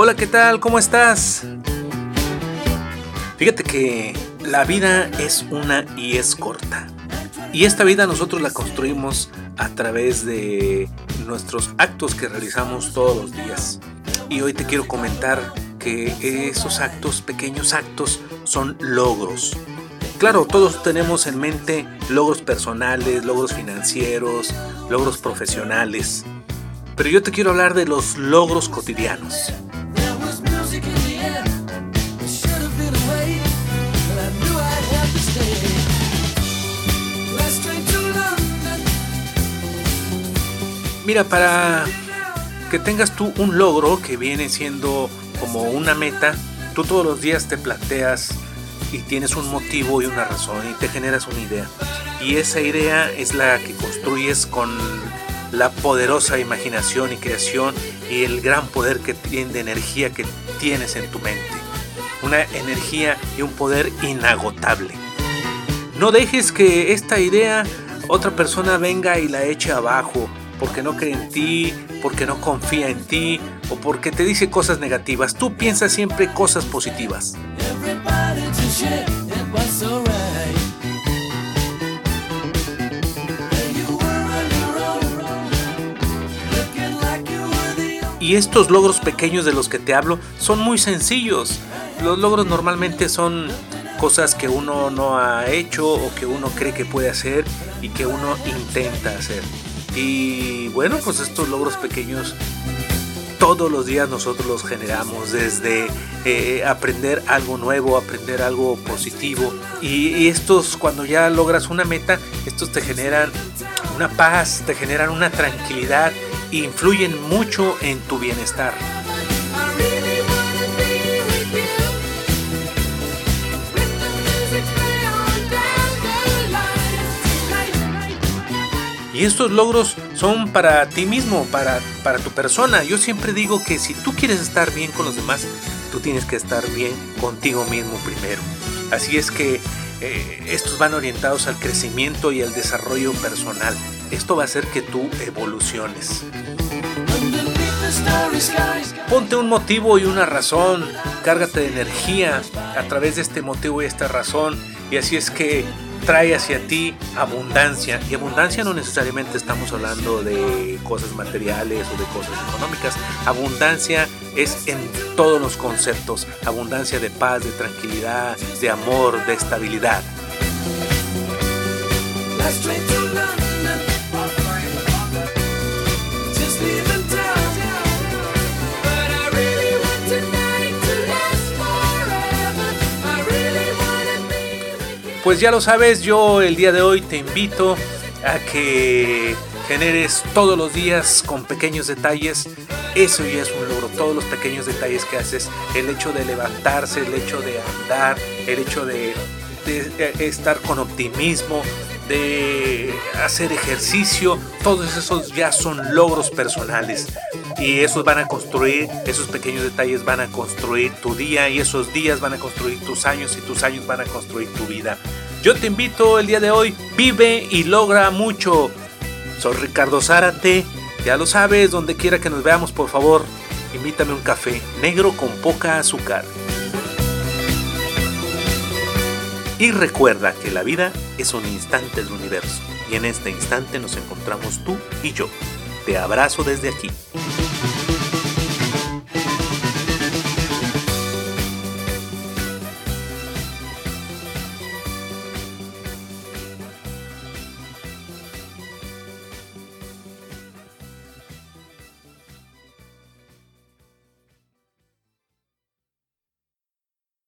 Hola, ¿qué tal? ¿Cómo estás? Fíjate que la vida es una y es corta. Y esta vida nosotros la construimos a través de nuestros actos que realizamos todos los días. Y hoy te quiero comentar que esos actos, pequeños actos, son logros. Claro, todos tenemos en mente logros personales, logros financieros, logros profesionales. Pero yo te quiero hablar de los logros cotidianos. Mira, para que tengas tú un logro que viene siendo como una meta, tú todos los días te planteas y tienes un motivo y una razón y te generas una idea. Y esa idea es la que construyes con la poderosa imaginación y creación y el gran poder que tiene de energía que tienes en tu mente. Una energía y un poder inagotable. No dejes que esta idea otra persona venga y la eche abajo porque no cree en ti, porque no confía en ti o porque te dice cosas negativas. Tú piensas siempre cosas positivas. Y estos logros pequeños de los que te hablo son muy sencillos. Los logros normalmente son cosas que uno no ha hecho o que uno cree que puede hacer y que uno intenta hacer. Y bueno, pues estos logros pequeños todos los días nosotros los generamos, desde eh, aprender algo nuevo, aprender algo positivo. Y, estos, cuando ya logras una meta, estos te generan una paz, te generan una tranquilidad e influyen mucho en tu bienestar. Y estos logros son para ti mismo, para, para tu persona. Yo siempre digo que si tú quieres estar bien con los demás, tú tienes que estar bien contigo mismo primero. Así es que eh, estos van orientados al crecimiento y al desarrollo personal. Esto va a hacer que tú evoluciones. Ponte un motivo y una razón, cárgate de energía a través de este motivo y esta razón. Y así es que trae hacia ti abundancia. Y abundancia no necesariamente estamos hablando de cosas materiales o de cosas económicas. Abundancia es en todos los conceptos. Abundancia de paz, de tranquilidad, de amor, de estabilidad. Pues ya lo sabes, yo el día de hoy te invito a que generes todos los días con pequeños detalles. Eso ya es un logro, todos los pequeños detalles que haces, el hecho de levantarse, el hecho de andar, el hecho de, estar con optimismo, de hacer ejercicio, todos esos ya son logros personales. Y esos van a construir, esos pequeños detalles van a construir tu día y esos días van a construir tus años y tus años van a construir tu vida. Yo te invito el día de hoy, vive y logra mucho. Soy Ricardo Zárate, ya lo sabes, donde quiera que nos veamos, por favor, invítame un café negro con poca azúcar. Y recuerda que la vida es un instante del universo y en este instante nos encontramos tú y yo. Te abrazo desde aquí.